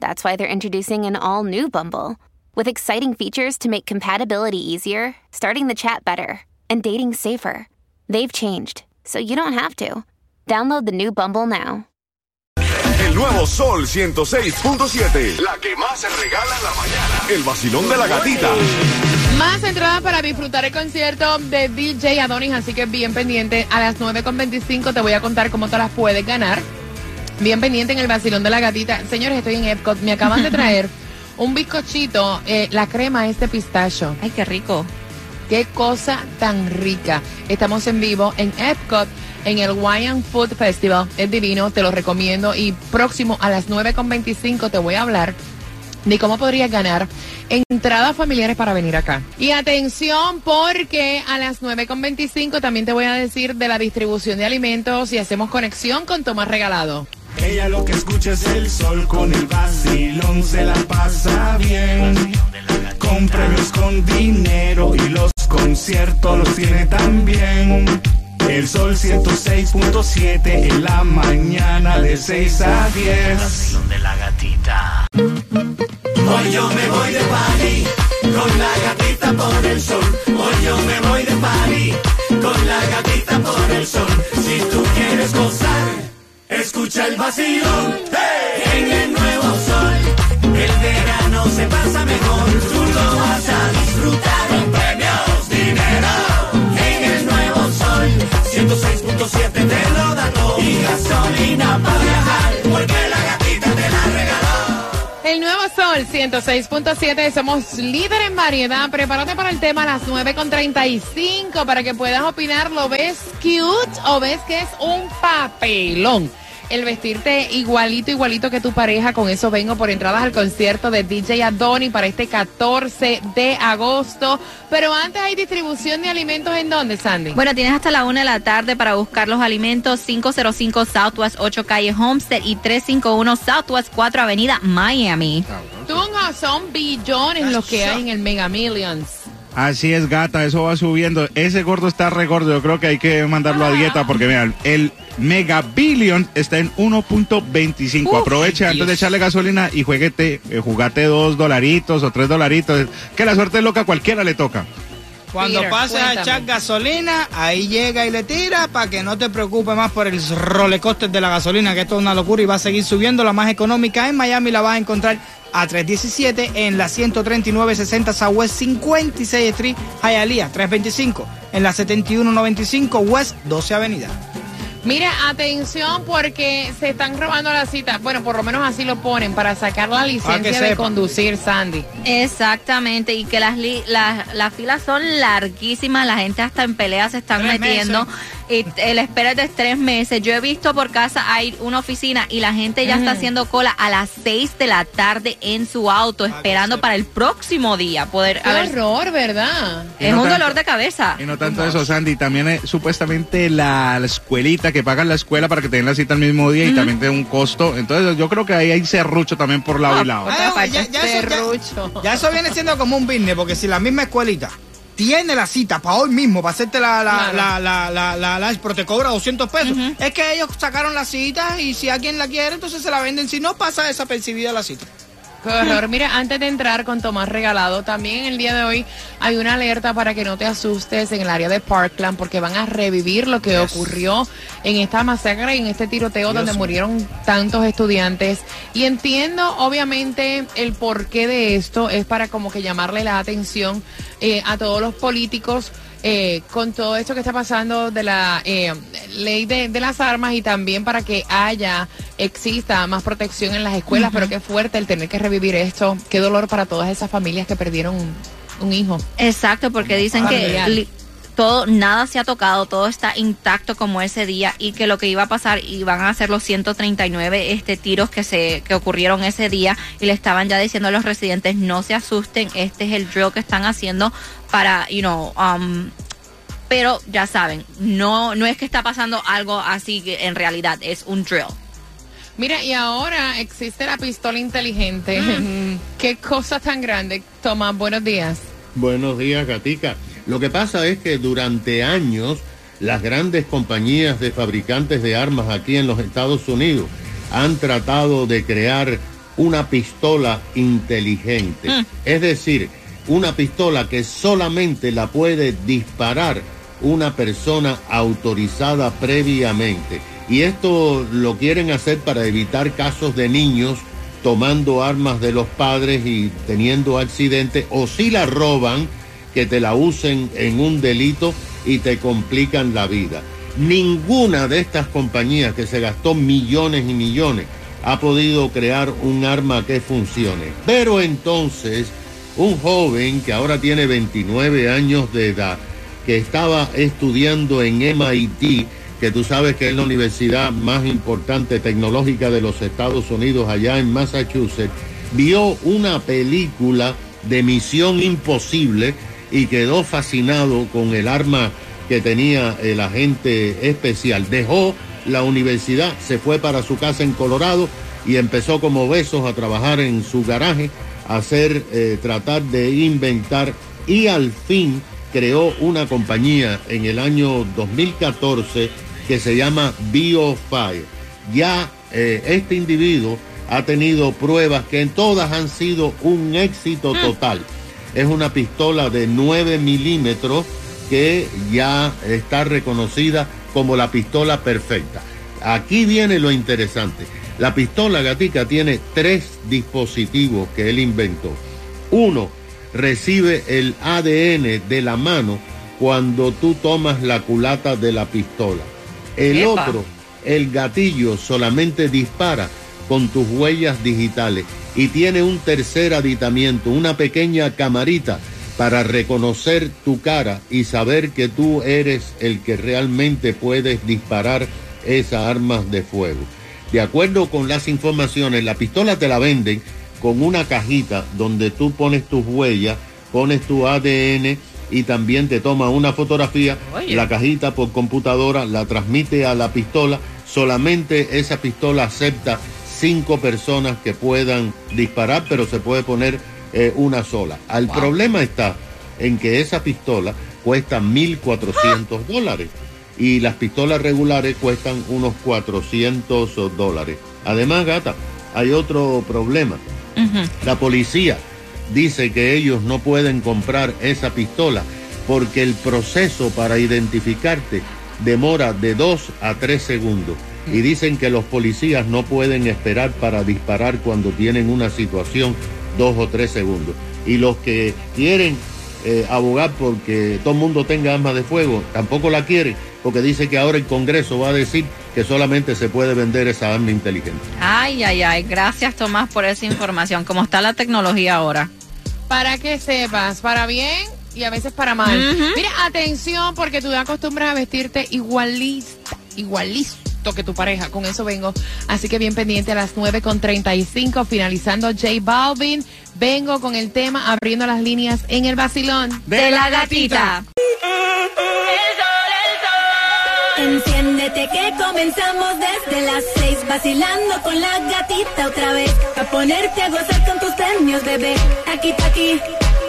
that's why they're introducing an all new Bumble with exciting features to make compatibility easier, starting the chat better, and dating safer. They've changed, so you don't have to. Download the new Bumble now. El nuevo Sol 106.7. La que más se regala en la mañana. El vacilón de la gatita. Más entradas para disfrutar el concierto de DJ Adonis, así que bien pendiente. A las 9.25 te voy a contar cómo te las puedes ganar. Bien pendiente en el vacilón de la gatita. Señores, estoy en Epcot. Me acaban de traer un bizcochito. eh, la crema es de pistacho. Ay, qué rico. Qué cosa tan rica. Estamos en vivo en Epcot, en el Wine Food Festival. Es divino, te lo recomiendo. Y próximo a las 9.25 te voy a hablar de cómo podrías ganar entradas familiares para venir acá. Y atención porque a las 9.25 también te voy a decir de la distribución de alimentos y hacemos conexión con Tomás Regalado. Ella lo que escucha es el sol con el vacilón, se la pasa bien. Con premios, con dinero y los conciertos los tiene también. El sol 106.7 en la mañana de 6 a 10. de la gatita. Hoy yo me voy de party con la gatita en el nuevo sol. El verano se pasa mejor, tú lo vas a disfrutar con premios, dinero. En el nuevo sol, 106.7 te lo da todo y gasolina para viajar, porque la gatita te la regaló. El nuevo Sol 106.7, somos líder en variedad. Prepárate para el tema a las 9.35 para que puedas opinar. ¿Lo ves cute o ves que es un papelón? El vestirte igualito, igualito que tu pareja. Con eso vengo por entradas al concierto de DJ Adoni para este 14 de agosto. Pero antes hay distribución de alimentos en dónde, Sandy? Bueno, tienes hasta la una de la tarde para buscar los alimentos 505 Southwest 8 Calle Homestead y 351 Southwest 4 Avenida Miami. Son billones los que hay en el Mega Millions. Así es, gata, eso va subiendo. Ese gordo está re gordo, yo creo que hay que mandarlo a dieta porque, vean, el Mega Billion está en 1.25. Uf, Aprovecha antes de echarle gasolina y jueguete, eh, jugate dos dolaritos o tres dolaritos. Que la suerte es loca, cualquiera le toca. Cuando Peter, pases a echar gasolina, ahí llega y le tira para que no te preocupes más por el rolecoster de la gasolina, que esto es una locura y va a seguir subiendo. La más económica en Miami la vas a encontrar a 317 en la 13960 Southwest 56 Street, Hialeah 325 en la 7195 West 12 Avenida. Mira, atención porque se están robando la cita. Bueno, por lo menos así lo ponen para sacar la licencia de conducir, Sandy. Exactamente, y que las, li- las, las filas son larguísimas, la gente hasta en peleas se están Tres metiendo. meses. Y el espera es de tres meses. Yo he visto por casa hay una oficina y la gente ya está haciendo cola a las seis de la tarde en su auto, esperando para el próximo día poder Qué a ver, horror, ¿verdad? Y Es no un tanto- dolor de cabeza. Y no tanto eso, Sandy, también es supuestamente la, la escuelita que pagan la escuela para que te den la cita el mismo día y también te da un costo. Entonces yo creo que ahí hay serrucho también por lado y lado. Ah, parte, ya- ya eso- ya- serrucho. Ya eso viene siendo como un business, porque si la misma escuelita tiene la cita para hoy mismo, para hacerte la, la, Claro. la, la, la, la- la- pero te cobra 200 pesos, es que ellos sacaron la cita y si alguien la quiere, entonces se la venden. Si no, pasa desapercibida la cita. Qué horror. Mira, antes de entrar con Tomás Regalado, también el día de hoy hay una alerta para que no te asustes en el área de Parkland porque van a revivir lo que ocurrió en esta masacre, en este tiroteo donde murieron tantos estudiantes. Y entiendo, obviamente, el porqué de esto es para como que llamarle la atención eh, a todos los políticos. Eh, con todo esto que está pasando de la eh, ley de, de las armas y también para que haya, exista más protección en las escuelas, pero qué fuerte el tener que revivir esto, qué dolor para todas esas familias que perdieron un, un hijo. Exacto, porque dicen que todo, nada se ha tocado, todo está intacto como ese día y que lo que iba a pasar iban a ser los 139 este, tiros que se que ocurrieron ese día y le estaban ya diciendo a los residentes no se asusten, este es el drill que están haciendo para, you know, um, pero ya saben, no, no es que está pasando algo así que en realidad es un drill. Mira, y ahora existe la pistola inteligente. Qué cosa tan grande. Tomás, buenos días. Buenos días, Gatica. Lo que pasa es que durante años las grandes compañías de fabricantes de armas aquí en los Estados Unidos han tratado de crear una pistola inteligente. Es decir, una pistola que solamente la puede disparar una persona autorizada previamente. Y esto lo quieren hacer para evitar casos de niños tomando armas de los padres y teniendo accidentes, o si la roban, que te la usen en un delito y te complican la vida. Ninguna de estas compañías que se gastó millones y millones ha podido crear un arma que funcione. Pero entonces, un joven que ahora tiene 29 años de edad, que estaba estudiando en MIT, que tú sabes que es la universidad más importante tecnológica de los Estados Unidos allá en Massachusetts, vio una película de Misión Imposible y quedó fascinado con el arma que tenía el agente especial. Dejó la universidad, se fue para su casa en Colorado y empezó como besos a trabajar en su garaje, a hacer, eh, tratar de inventar y al fin creó una compañía en el año 2014 que se llama BioFire. Ya eh, este individuo ha tenido pruebas que en todas han sido un éxito total. Es una pistola de 9 milímetros que ya está reconocida como la pistola perfecta. Aquí viene lo interesante. La pistola gatica tiene tres dispositivos que él inventó. Uno, recibe el ADN de la mano cuando tú tomas la culata de la pistola. El Epa. otro, el gatillo, solamente dispara con tus huellas digitales y tiene un tercer aditamiento, una pequeña camarita para reconocer tu cara y saber que tú eres el que realmente puedes disparar esas armas de fuego. De acuerdo con las informaciones, la pistola te la venden con una cajita donde tú pones tus huellas, pones tu ADN y también te toma una fotografía, Oye. la cajita por computadora la transmite a la pistola, solamente esa pistola acepta cinco personas que puedan disparar, pero se puede poner eh, una sola. El problema está en que esa pistola cuesta 1.400 dólares y las pistolas regulares cuestan unos 400 dólares. Además, gata, hay otro problema. La policía dice que ellos no pueden comprar esa pistola porque el proceso para identificarte demora de 2 a 3 segundos. Y dicen que los policías no pueden esperar para disparar cuando tienen una situación 2 o 3 segundos. Y los que quieren eh, abogar porque todo el mundo tenga armas de fuego, tampoco la quieren, porque dice que ahora el Congreso va a decir que solamente se puede vender esa arma inteligente. Ay, ay, ay, gracias Tomás por esa información. ¿Cómo está la tecnología ahora? Para que sepas, para bien y a veces para mal. Mira, atención, porque tú te acostumbras a vestirte igualista, que tu pareja. Con eso vengo. Así que bien pendiente a las 9 con 35, finalizando J Balvin. Vengo con el tema abriendo las líneas en el vacilón. De la gatita. Enciéndete que comenzamos desde las seis vacilando con la gatita otra vez a ponerte a gozar con tus premios bebé aquí aquí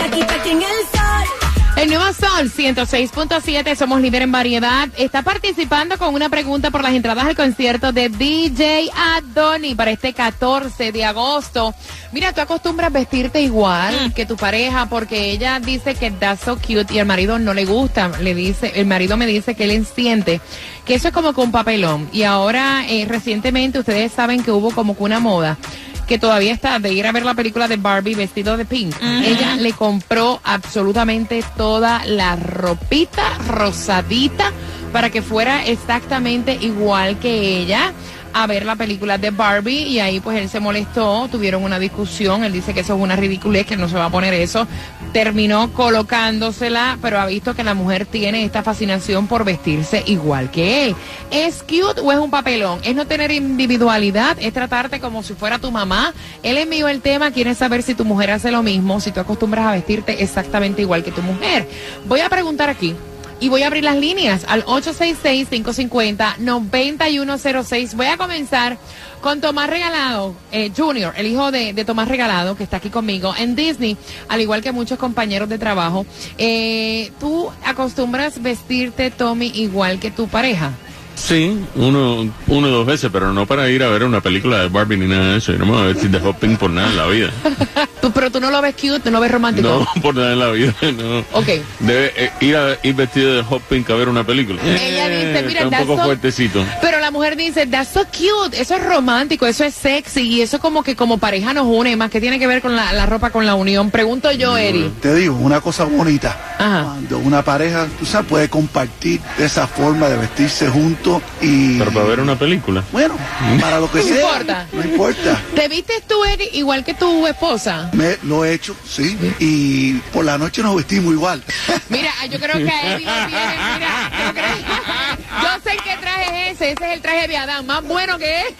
aquí aquí en el sol El nuevo Sol 106.7, somos líder en variedad. Está participando con una pregunta por las entradas al concierto de DJ Adoni para este 14 de agosto. Mira, tú acostumbras vestirte igual que tu pareja porque ella dice que that's so cute y el marido no le gusta. Le dice, el marido me dice que él siente que eso es como con papelón. Y ahora, eh, recientemente, ustedes saben que hubo como que una moda que todavía está de ir a ver la película de Barbie vestido de pink. Ella le compró absolutamente toda la ropita rosadita para que fuera exactamente igual que ella. A ver la película de Barbie y ahí pues él se molestó, tuvieron una discusión, él dice que eso es una ridiculez, que no se va a poner eso, terminó colocándosela, pero ha visto que la mujer tiene esta fascinación por vestirse igual que él. ¿Es cute o es un papelón? ¿Es no tener individualidad? ¿Es tratarte como si fuera tu mamá? Él envió el tema, quiere saber si tu mujer hace lo mismo, si tú acostumbras a vestirte exactamente igual que tu mujer. Voy a preguntar aquí. Y voy a abrir las líneas al 866-550-9106. Voy a comenzar con Tomás Regalado, eh, Junior, el hijo de, Tomás Regalado, que está aquí conmigo en Disney, al igual que muchos compañeros de trabajo. Eh, ¿Tú acostumbras vestirte, Tommy, igual que tu pareja? Sí, uno, uno o dos veces, pero no para ir a ver una película de Barbie ni nada de eso. Yo no me voy a vestir de hopping por nada en la vida. Tú- pero tú no lo ves cute, tú no lo ves romántico. No, por nada en la vida, no. Ok. Debe eh, ir a ir vestido de hopping a ver una película. Ella dice, mira, está un poco so- fuertecito. Pero la mujer dice, that's so cute, eso es romántico, eso es sexy y eso como que como pareja nos une, más que tiene que ver con la, la ropa, con la unión. Pregunto yo, Eri. Te digo, una cosa bonita. Ajá. Cuando una pareja, tú sabes, puede compartir esa forma de vestirse juntos y... Pero para ver una película. Bueno, para lo que No sea. importa. No importa. ¿Te vistes tú, Eri, igual que tu esposa? Me, lo he hecho, sí. Y por la noche nos vestimos igual. Mira, yo creo que a Eddie lo tiene, mira, yo, creo- yo sé qué traje es ese, ese es el traje de Adán, más bueno que es.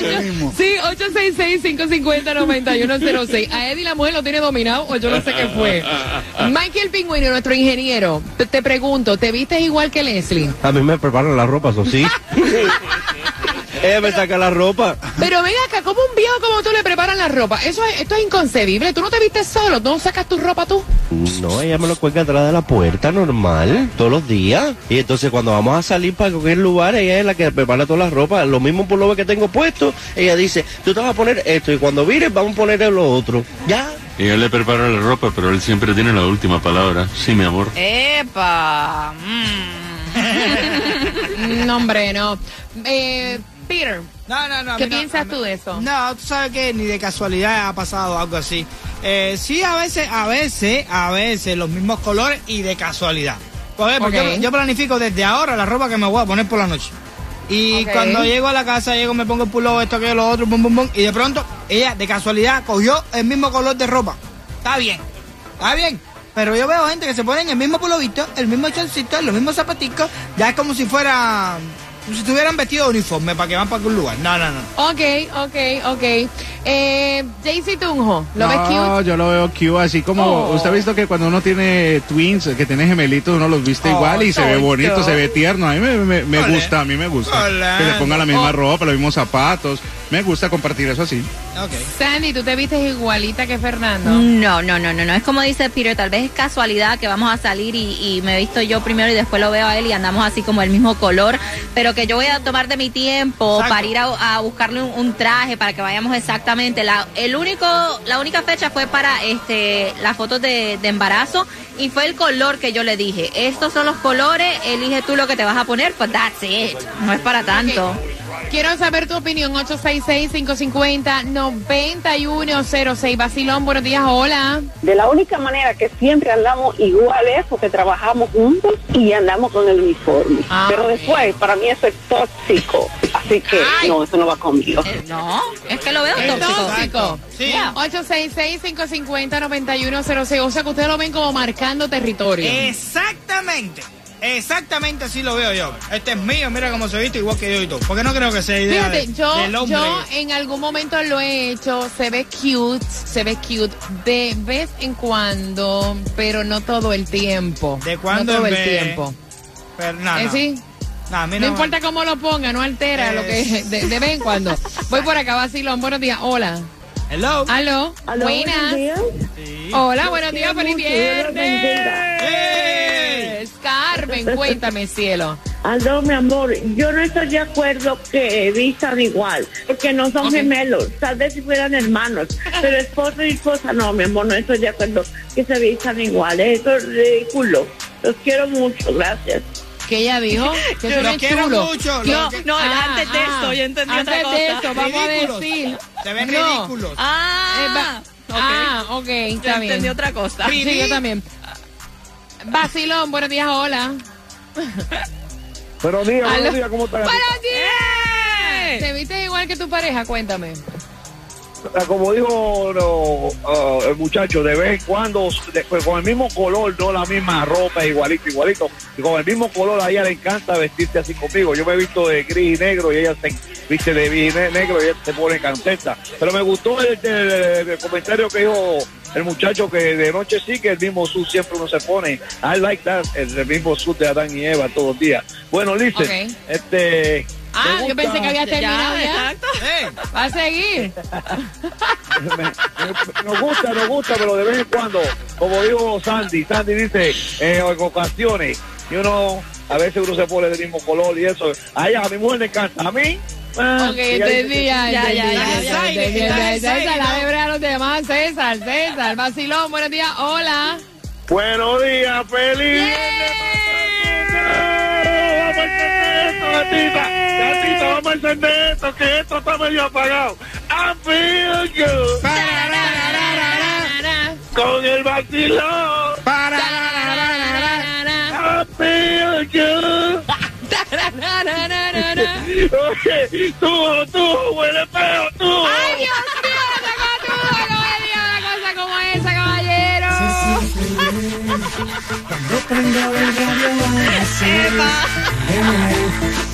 Ese mismo. Sí, 866-550-9106. A Eddie la mujer lo tiene dominado o yo no sé qué fue. Michael Pingüino, nuestro ingeniero, te, te pregunto, ¿te vistes igual que Leslie? A mí me preparan la ropa, eso sí. Ella me saca la ropa. Pero ven acá, como un viejo como tú le preparan la ropa? Eso es, esto es inconcebible. ¿Tú no te vistes solo? ¿No sacas tu ropa tú? No, ella me lo cuelga atrás de la puerta, normal, todos los días. Y entonces cuando vamos a salir para cualquier lugar, ella es la que prepara toda la ropa. Lo mismo por lo que tengo puesto, ella dice, tú te vas a poner esto y cuando vires vamos a poner lo otro. Ya. Y él le prepara la ropa, pero él siempre tiene la última palabra. Sí, mi amor. ¡Epa! Mm. No, hombre, no. Eh, Peter, No, no, no. a ¿qué no- piensas tú de eso? No, tú sabes que ni de casualidad ha pasado algo así. Eh, sí, a veces, a veces, a veces los mismos colores y de casualidad. Por ejemplo, Ok. yo, yo planifico desde ahora la ropa que me voy a poner por la noche. Y cuando llego a la casa, llego, me pongo el pullover, esto, aquello, lo otro, bum, bum, bum. Y de pronto, ella de casualidad cogió el mismo color de ropa. Está bien, está bien. Pero yo veo gente que se ponen el mismo pulovito, el mismo chorcito, los mismos zapaticos. Ya es como si fuera. Si estuvieran vestidos de uniforme para que van para algún lugar. No, no, no. Ok, ok, ok. Eh, Jaycee Tunjo, ¿lo ves no, cute? yo lo veo cute, así como Oh. usted ha visto que cuando uno tiene twins, que tiene gemelitos, uno los viste Oh, igual y se ve bonito, se ve tierno. A mí me, me- me Ole. gusta, a mí me gusta. Que le ponga la misma Oh. ropa, los mismos zapatos. Me gusta compartir eso así. Sandy, ¿tú te vistes igualita que Fernando? No, no, no, no, no. Es como dice Peter, tal vez es casualidad que vamos a salir y, y me he visto yo primero y después lo veo a él y andamos así como el mismo color, pero que yo voy a tomar de mi tiempo Exacto. para ir a, a buscarle un, un traje para que vayamos exactamente. La, el único, la única fecha fue para este las fotos de, de embarazo y fue el color que yo le dije. Estos son los colores, elige tú lo que te vas a poner, pues that's it. No es para tanto. Quiero saber tu opinión, 866-550-9106. Basilón, buenos días, hola. De la única manera que siempre andamos iguales porque trabajamos juntos y andamos con el uniforme. Ah, Pero después, para mí eso es tóxico. Así que Ay. no, eso no va conmigo. Eh, No, es que lo veo Es tóxico. tóxico. Sí. 866-550-9106. O sea que ustedes lo ven como marcando territorio. Exactamente. Exactamente así lo veo yo. Este es mío, mira cómo se viste igual que yo y todo. Porque no creo que sea idea Fíjate, de- yo, del hombre. yo en algún momento lo he hecho, se ve cute, se ve cute de vez en cuando, pero no todo el tiempo. ¿De cuándo No todo en el vez? tiempo. Pero, no, ¿Eh, sí? No, importa cómo lo ponga, no altera lo que Eh. de, de vez en cuando. Voy por acá, Vacilón. Buenos días. Hola. Hello. Aló. Aló, Buenas. buenos días. Hola, buenos días. Feliz viernes. Carmen, cuéntame, cielo. Aló, mi amor, yo no estoy de acuerdo que vistan igual, porque no son gemelos, tal vez si fueran hermanos, pero esposo y esposa no, mi amor, no estoy de acuerdo que se vistan igual, eso es ridículo. Los quiero mucho, gracias. Que ella dijo que Yo lo quiero chulo. mucho, lo que- No, antes de esto, yo entendí antes otra de cosa. esto, vamos Ridículos. a decir. Se ven No. ridículos. Eh, Ah, va- ok. Ah, ok, Yo está bien. entendí otra cosa. Sí, yo también. Vacilón, buenos días, hola. Buenos días, buenos días, ¿cómo estás? ¡Buenos días! ¿Te viste igual que tu pareja? Cuéntame. Ah, Como dijo no, ah, el muchacho, de vez en cuando, de- pues, con el mismo color, no la misma ropa, igualito, igualito. Y con el mismo color, a ella le encanta vestirse así conmigo. Yo me he visto de gris y negro y ella se viste de gris y ne- negro y ella se pone contenta. Pero me gustó el, el- el comentario que dijo el muchacho que de noche sí que el mismo suit siempre uno se pone. I like that, el, mismo suit de Adán y Eva todos los días. Bueno, Lice, este... Ah, yo pensé que había terminado ya. exacto. Va a seguir. me- me- nos gusta, nos gusta, pero de vez en cuando, como dijo Sandy, Sandy dice, eh, en ocasiones, y uno, a veces uno se pone del mismo color y eso. A ella, a mi mujer le encanta, a mí. ah, Ok, entendí, ya, Ya, ya, César, la ya. hebrea los demás, César, César, vacilón, buenos días, hola. Buenos días, feliz. Vamos vamos a encender esto, que esto está medio apagado. I feel good. Con el vacilón. I feel good. Oye, tú, tú, huele feo, tú. ¡Ay, Dios Cuando prendo el radio a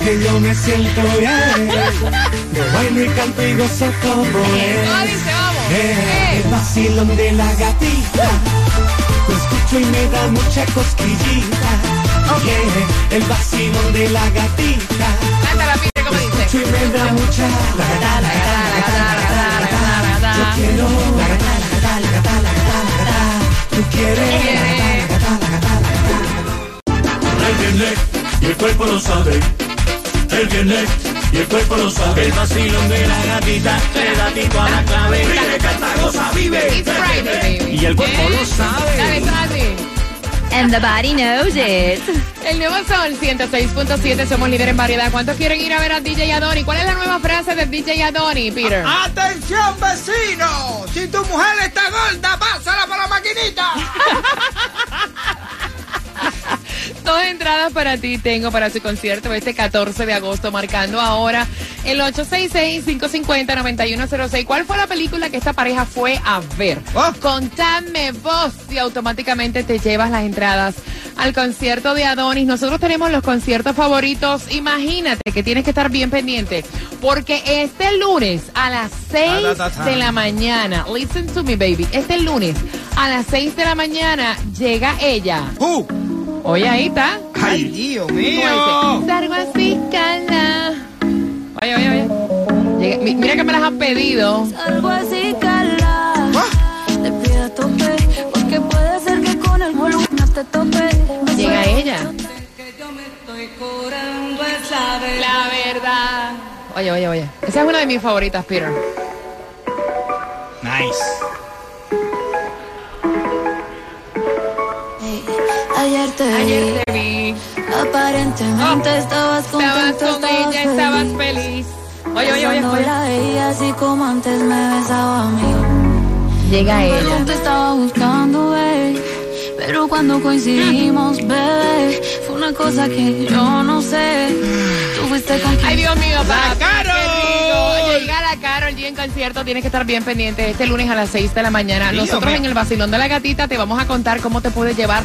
que yo me siento bien. Yo bailo y canto y gozo como ¿Cómo es. Eh, Eh. El vacilón de la gatita. Lo escucho y me da mucha cosquillita. Yeah, el vacilón de la gatita. Cántala, Peter, ¿cómo dice? Escucho y me da mucha. La gata, la gata, la gata, la gata, la gata, la gata. Yo quiero. La gata, la gata, la gata, la gata, la gata. Tú quieres. El viernes y el cuerpo lo sabe. El viernes y el cuerpo lo sabe. El vacilón de la gatita le da tipo a la clave. Vive, canta, goza, vive. It's Friday, baby. Y el cuerpo lo sabe. Dale. And the body knows it. El nuevo Sol 106.7, somos líder en variedad. ¿Cuántos quieren ir a ver a DJ Adoni? ¿Cuál es la nueva frase de DJ Adoni, Peter? ¡Atención, vecino! Si tu mujer está gorda, pásala para la maquinita. Dos entradas para ti tengo para su concierto este 14 de agosto, marcando ahora el 866-550-9106. ¿Cuál fue la película que esta pareja fue a ver? Oh. Contame vos y automáticamente te llevas las entradas al concierto de Adonis. Nosotros tenemos los conciertos favoritos. Imagínate que tienes que estar bien pendiente porque este lunes a las 6 Ta, ta, ta, ta. de la mañana, listen to me baby, este lunes a las 6 de la mañana llega ella. ¡Uh! Oye, ahí está. ¡Ay, Dios ¿Cómo mío! Salgo así, cala. Oye, oye, oye. Llega- mi- mira que me las han pedido. Algo así, cala. Te pido tope, porque puede ser que con el volumen no te tope. Llega ella. Que yo me estoy curando esa La verdad. Oye, oye, oye. Esa es una de mis favoritas, Peter. Nice. Ayer te vi, Ayer te vi. aparentemente estabas Estabas contento, con ella, estabas feliz. Oye, oye, oye. Oye. la veía así como antes me besaba a mí. Llega ella. te estaba buscando, babe. Pero cuando coincidimos, bebé, fue una cosa que yo no sé. Tú fuiste con Ay, Dios mío, papi, Carol! Llega la Carol G en concierto. Tienes que estar bien pendiente este lunes a las 6 de la mañana. Nosotros en el Vacilón de la Gatita te vamos a contar cómo te puedes llevar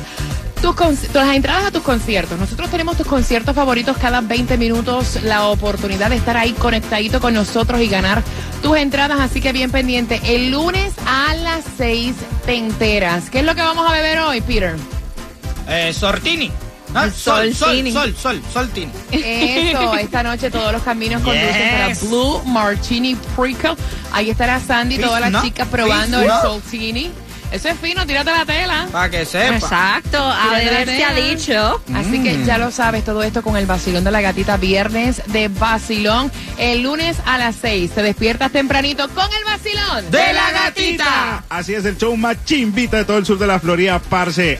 tus las entradas a tus conciertos. Nosotros tenemos tus conciertos favoritos cada 20 minutos. La oportunidad de estar ahí conectadito con nosotros y ganar tus entradas. Así que bien pendiente. El lunes a las 6 te enteras. ¿Qué es lo que vamos a beber hoy, Peter? Eh, Sortini. Ah, sol, sol, sol, sol, soltini. Eso, esta noche todos los caminos conducen para Blue Martini Prickle. Ahí estará Sandy, las Fino, chicas probando el. Soltini. Eso es fino, tírate la tela. Para que sepa. Exacto, a beber se ha tela. dicho. Así que ya lo sabes, todo esto con el vacilón de la gatita, viernes de vacilón. El lunes a las 6 te despiertas tempranito con el vacilón De la gatita. Así es el show más chimbita de todo el sur de la Florida, parce.